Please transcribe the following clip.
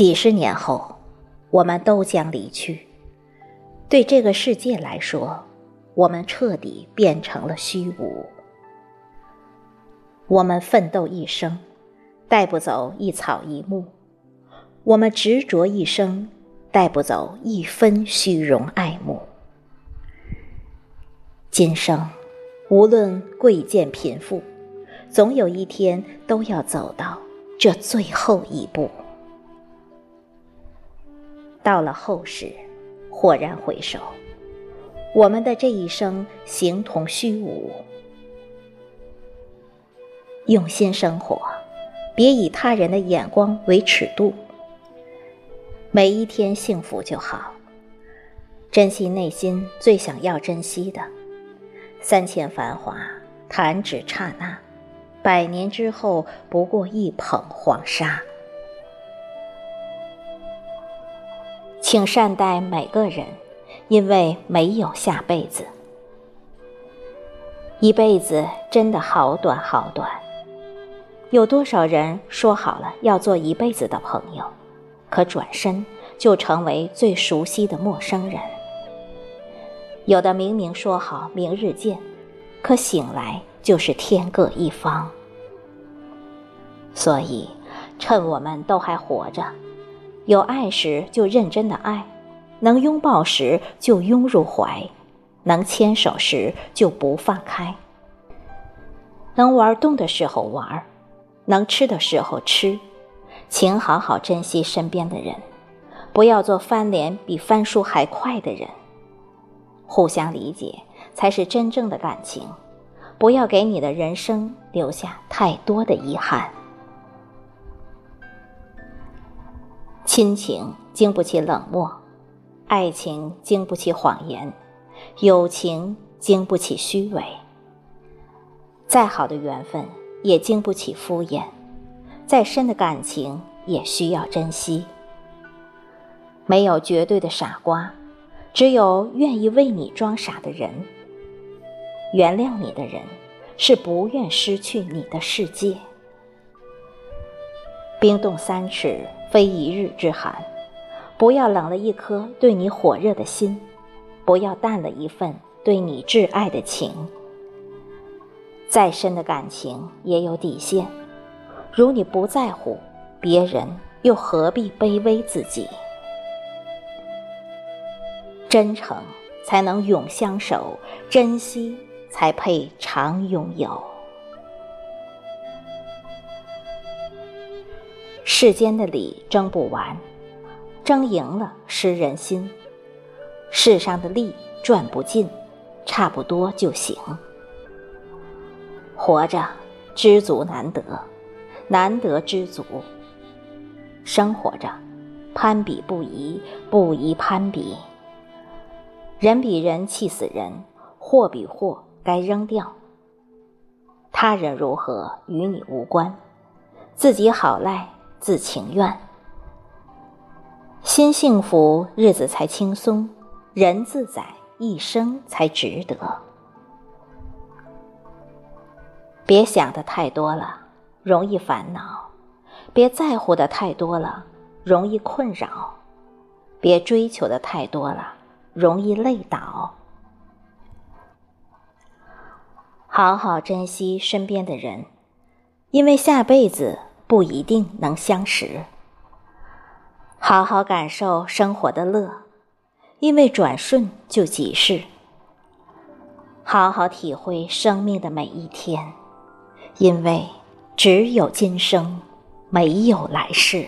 几十年后，我们都将离去。对这个世界来说，我们彻底变成了虚无。我们奋斗一生，带不走一草一木；我们执着一生，带不走一分虚荣爱慕。今生，无论贵贱贫富，总有一天都要走到这最后一步。到了后世，豁然回首，我们的这一生形同虚无。用心生活，别以他人的眼光为尺度。每一天幸福就好，珍惜内心最想要珍惜的。三千繁华，弹指刹那；百年之后，不过一捧黄沙。请善待每个人，因为没有下辈子。一辈子真的好短好短。有多少人说好了要做一辈子的朋友，可转身就成为最熟悉的陌生人？有的明明说好明日见，可醒来就是天各一方。所以，趁我们都还活着，有爱时就认真的爱，能拥抱时就拥入怀，能牵手时就不放开，能玩动的时候玩，能吃的时候吃，请好好珍惜身边的人，不要做翻脸比翻书还快的人。互相理解才是真正的感情，不要给你的人生留下太多的遗憾。亲情经不起冷漠，爱情经不起谎言，友情经不起虚伪。再好的缘分也经不起敷衍，再深的感情也需要珍惜。没有绝对的傻瓜。只有愿意为你装傻的人，原谅你的人，是不愿失去你的世界。冰冻三尺，非一日之寒。不要冷了一颗对你火热的心，不要淡了一份对你挚爱的情。再深的感情也有底线，如你不在乎，别人又何必卑微自己？真诚才能永相守，珍惜才配常拥有。世间的理争不完，争赢了失人心；世上的利赚不尽，差不多就行。活着，知足难得，难得知足。生活着，攀比不宜，不宜攀比。人比人气死人，货比货该扔掉。他人如何与你无关，自己好赖自情愿。心幸福，日子才轻松；人自在，一生才值得。别想的太多了，容易烦恼；别在乎的太多了，容易困扰；别追求的太多了。容易累倒，好好珍惜身边的人，因为下辈子不一定能相识。好好感受生活的乐，因为转瞬就即逝。好好体会生命的每一天，因为只有今生，没有来世。